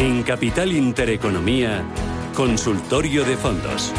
En Capital Intereconomía, Consultorio de Fondos.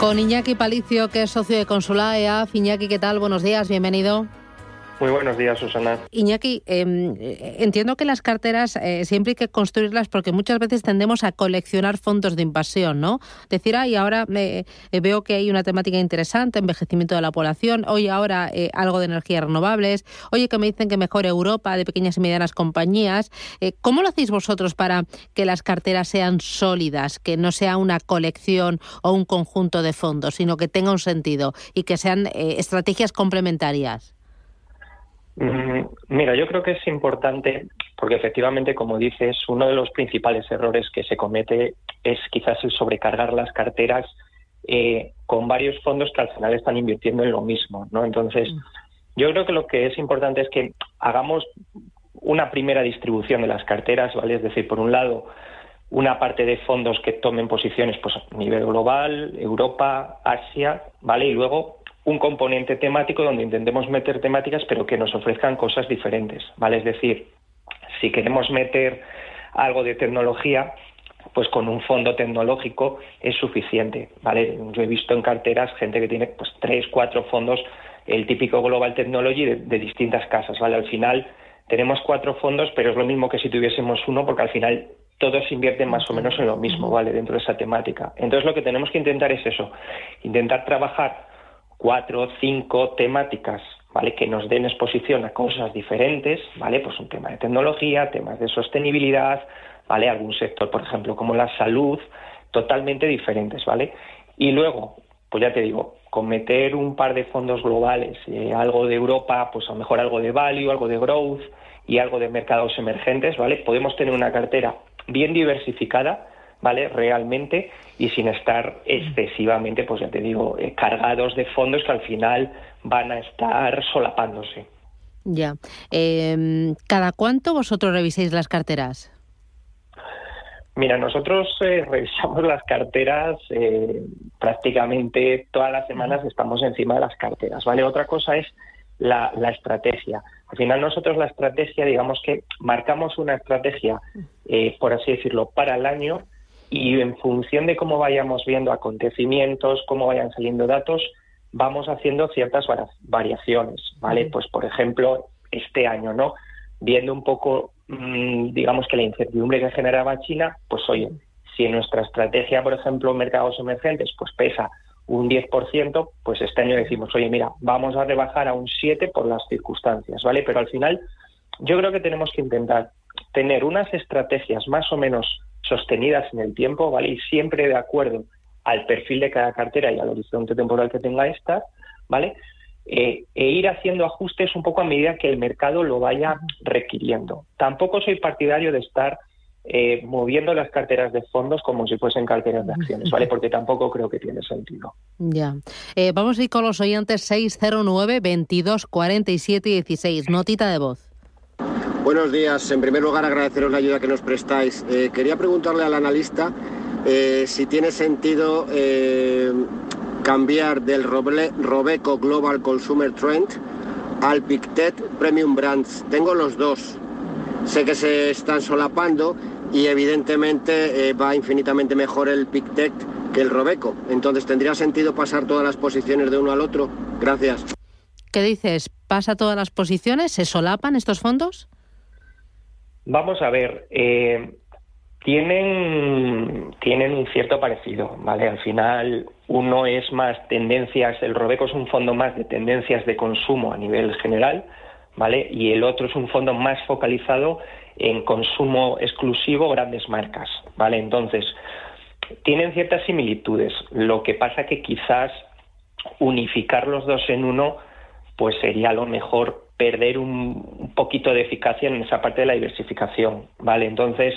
Con Iñaki Palicio, que es socio de Consula EAF. Iñaki, ¿qué tal? Buenos días, bienvenido. Muy buenos días, Susana. Iñaki, eh, entiendo que las carteras eh, siempre hay que construirlas porque muchas veces tendemos a coleccionar fondos de invasión, ¿no? Decir, ay, ahora eh, veo que hay una temática interesante, envejecimiento de la población, oye, ahora algo de energías renovables, oye, que me dicen que mejor Europa de pequeñas y medianas compañías. ¿Cómo lo hacéis vosotros para que las carteras sean sólidas, que no sea una colección o un conjunto de fondos, sino que tenga un sentido y que sean estrategias complementarias? Mm, mira, yo creo que es importante porque efectivamente, como dices, uno de los principales errores que se comete es quizás el sobrecargar las carteras eh, con varios fondos que al final están invirtiendo en lo mismo, ¿no? Entonces, mm. yo creo que lo que es importante es que hagamos una primera distribución de las carteras, ¿vale? Es decir, por un lado, una parte de fondos que tomen posiciones pues, a nivel global, Europa, Asia, ¿vale? Y luego un componente temático donde intentemos meter temáticas pero que nos ofrezcan cosas diferentes, ¿vale? Es decir, si queremos meter algo de tecnología, pues con un fondo tecnológico es suficiente, ¿vale? Yo he visto en carteras gente que tiene pues tres, cuatro fondos, el típico Global Technology de, distintas casas, ¿vale? Al final tenemos cuatro fondos, pero es lo mismo que si tuviésemos uno, porque al final todos invierten más o menos en lo mismo, ¿vale? Dentro de esa temática. Entonces lo que tenemos que intentar es eso, intentar trabajar cuatro, cinco temáticas, ¿vale? Que nos den exposición a cosas diferentes, ¿vale? Pues un tema de tecnología, temas de sostenibilidad, ¿vale? Algún sector, por ejemplo, como la salud, totalmente diferentes, ¿vale? Y luego, pues ya te digo, con meter un par de fondos globales, eh, algo de Europa, pues a lo mejor algo de value, algo de growth y algo de mercados emergentes, ¿vale? Podemos tener una cartera bien diversificada, ¿vale? Realmente y sin estar excesivamente, pues ya te digo, eh, cargados de fondos que al final van a estar solapándose. Ya. Em, ¿Cada cuánto vosotros reviséis las carteras? Mira, nosotros eh, revisamos las carteras eh, prácticamente todas las semanas estamos encima de las carteras, ¿vale? Otra cosa es la, la, estrategia. Al final nosotros la estrategia, digamos que marcamos una estrategia, por así decirlo, para el año y en función de cómo vayamos viendo acontecimientos, cómo vayan saliendo datos, vamos haciendo ciertas variaciones, ¿vale? Pues por ejemplo, este año, ¿no? Viendo un poco, mm, digamos que la incertidumbre que generaba China, pues oye, si en nuestra estrategia, por ejemplo, mercados emergentes, pues pesa un 10%, pues este año decimos, oye, mira, vamos a rebajar a un 7 por las circunstancias, ¿vale? Pero al final, yo creo que tenemos que intentar tener unas estrategias más o menos sostenidas en el tiempo, ¿vale? Y siempre de acuerdo al perfil de cada cartera y al horizonte temporal que tenga esta, ¿vale? Eh, e ir haciendo ajustes un poco a medida que el mercado lo vaya requiriendo. Tampoco soy partidario de estar eh, moviendo las carteras de fondos como si fuesen carteras de acciones, ¿vale? Porque tampoco creo que tiene sentido. Ya. Eh, vamos a ir con los oyentes 609 22 47 16. Notita de voz. Buenos días. En primer lugar, agradeceros la ayuda que nos prestáis. Eh, quería preguntarle al analista eh, si tiene sentido eh, cambiar del Robeco Global Consumer Trend al Pictet Premium Brands. Tengo los dos. Sé que se están solapando y evidentemente va infinitamente mejor el Pictet que el Robeco. Entonces, ¿tendría sentido pasar todas las posiciones de uno al otro? Gracias. ¿Qué dices? ¿Pasa todas las posiciones? ¿Se solapan estos fondos? Vamos a ver, eh, tienen, tienen un cierto parecido, ¿vale? Al final uno es más tendencias, el Robeco es un fondo más de tendencias de consumo a nivel general, ¿vale? Y el otro es un fondo más focalizado en consumo exclusivo, grandes marcas, ¿vale? Entonces, tienen ciertas similitudes. Lo que pasa que quizás unificar los dos en uno, pues sería lo mejor perder un, poquito de eficacia en esa parte de la diversificación, ¿vale? Entonces,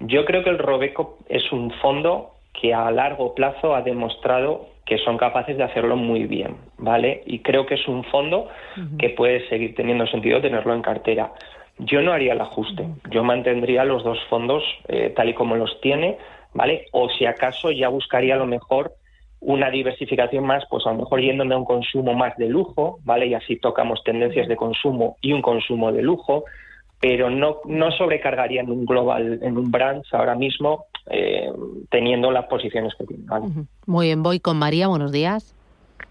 yo creo que el Robeco es un fondo que a largo plazo ha demostrado que son capaces de hacerlo muy bien, ¿vale? Y creo que es un fondo que puede seguir teniendo sentido tenerlo en cartera. Yo no haría el ajuste, yo mantendría los dos fondos eh, tal y como los tiene, ¿vale? O si acaso ya buscaría a lo mejor una diversificación más, pues a lo mejor yéndome a un consumo más de lujo, ¿vale? Y así tocamos tendencias de consumo y un consumo de lujo, pero no, no sobrecargaría en un global, en un brand ahora mismo, eh, teniendo las posiciones que tiene. Muy bien, voy con María, buenos días.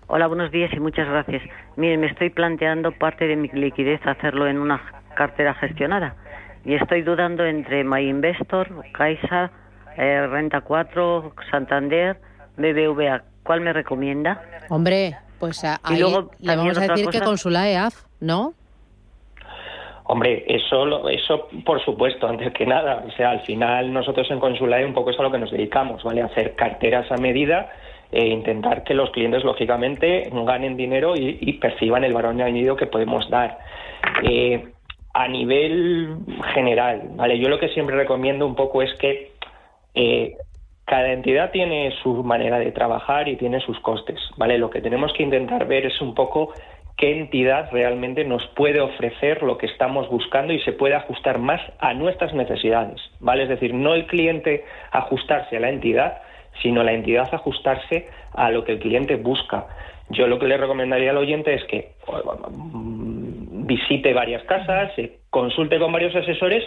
Hola, buenos días y muchas gracias. Miren, me estoy planteando parte de mi liquidez hacerlo en una cartera gestionada y estoy dudando entre MyInvestor, Caixa, eh, Renta 4, Santander, BBVA. ¿Cuál me recomienda? Hombre, pues ahí le vamos a decir que con su EAF, ¿no? Hombre, eso, eso por supuesto, antes que nada. O sea, al final nosotros en Consulae un poco es a lo que nos dedicamos, ¿vale? A hacer carteras a medida e intentar que los clientes, lógicamente, ganen dinero y, perciban el valor añadido que podemos dar. Eh, a nivel general, ¿vale? Yo lo que siempre recomiendo un poco es que eh, cada entidad tiene su manera de trabajar y tiene sus costes, ¿vale? Lo que tenemos que intentar ver es un poco qué entidad realmente nos puede ofrecer lo que estamos buscando y se puede ajustar más a nuestras necesidades, ¿vale? Es decir, no el cliente ajustarse a la entidad, sino la entidad ajustarse a lo que el cliente busca. Yo lo que le recomendaría al oyente es que mm, visite varias casas, consulte con varios asesores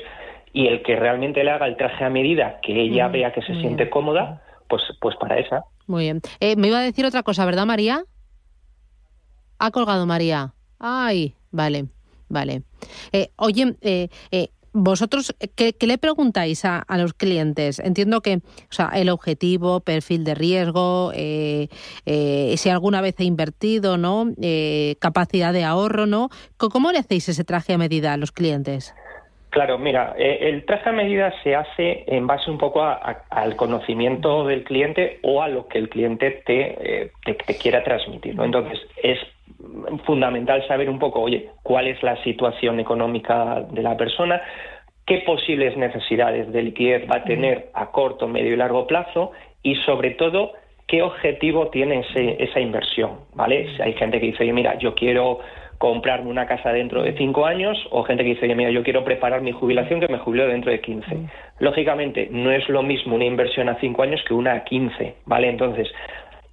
y el que realmente le haga el traje a medida, que ella vea que se siente cómoda, pues, pues para esa. Muy bien. Eh, me iba a decir otra cosa, ¿verdad, María? Ha colgado María. Ay, vale, vale. Eh, oye, eh, eh, vosotros, ¿qué, le preguntáis a, los clientes? Entiendo que, o sea, el objetivo, perfil de riesgo, si alguna vez he invertido, ¿no? capacidad de ahorro, ¿no? ¿Cómo le hacéis ese traje a medida a los clientes? Claro, mira, el traje a medida se hace en base un poco al conocimiento del cliente o a lo que el cliente te, te, quiera transmitir. ¿no? Entonces, es fundamental saber un poco, oye, cuál es la situación económica de la persona, qué posibles necesidades de liquidez va a tener a corto, medio y largo plazo y sobre todo qué objetivo tiene esa inversión, ¿vale? Si hay gente que dice, oye, mira, yo quiero comprarme una casa dentro de cinco años o gente que dice, oye, mira, yo quiero preparar mi jubilación que me jubilo dentro de quince. Lógicamente, no es lo mismo una inversión a cinco años que una a quince, ¿vale? Entonces,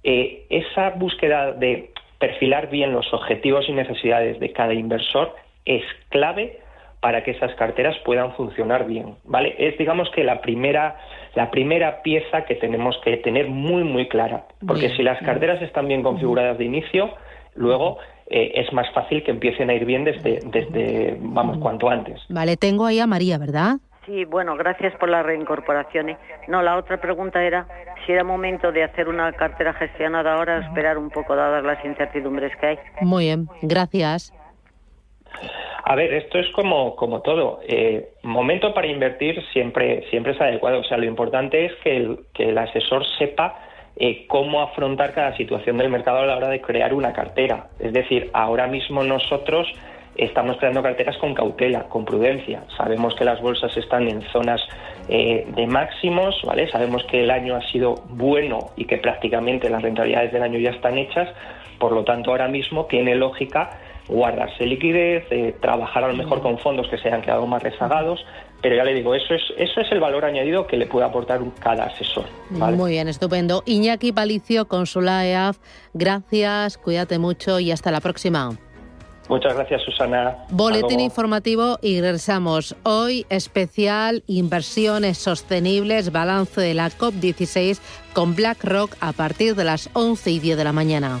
eh, esa búsqueda de perfilar bien los objetivos y necesidades de cada inversor es clave para que esas carteras puedan funcionar bien, ¿vale? Es digamos que la primera la primera pieza que tenemos que tener muy muy clara, porque si las carteras están bien configuradas de inicio, luego eh, es más fácil que empiecen a ir bien desde desde vamos cuanto antes. Vale, tengo ahí a María, ¿verdad? Sí, bueno, gracias por la reincorporación. No, la otra pregunta era si era momento de hacer una cartera gestionada ahora o esperar un poco dadas las incertidumbres que hay. Muy bien, gracias. A ver, esto es como, como todo. Eh, momento para invertir siempre, siempre es adecuado. O sea, lo importante es que el, que el asesor sepa eh, cómo afrontar cada situación del mercado a la hora de crear una cartera. Es decir, ahora mismo nosotros estamos creando carteras con cautela, con prudencia. Sabemos que las bolsas están en zonas eh, de máximos, ¿vale? Sabemos que el año ha sido bueno y que prácticamente las rentabilidades del año ya están hechas, por lo tanto ahora mismo tiene lógica guardarse liquidez, eh, trabajar a lo mejor con fondos que se hayan quedado más rezagados, pero ya le digo, eso es, eso es el valor añadido que le puede aportar cada asesor. Muy bien, estupendo. Iñaki Palicio, Consula EAF, gracias, cuídate mucho y hasta la próxima. Muchas gracias, Susana. Boletín informativo y regresamos. Hoy especial inversiones sostenibles, balance de la COP16 con BlackRock a partir de las 11 y 10 de la mañana.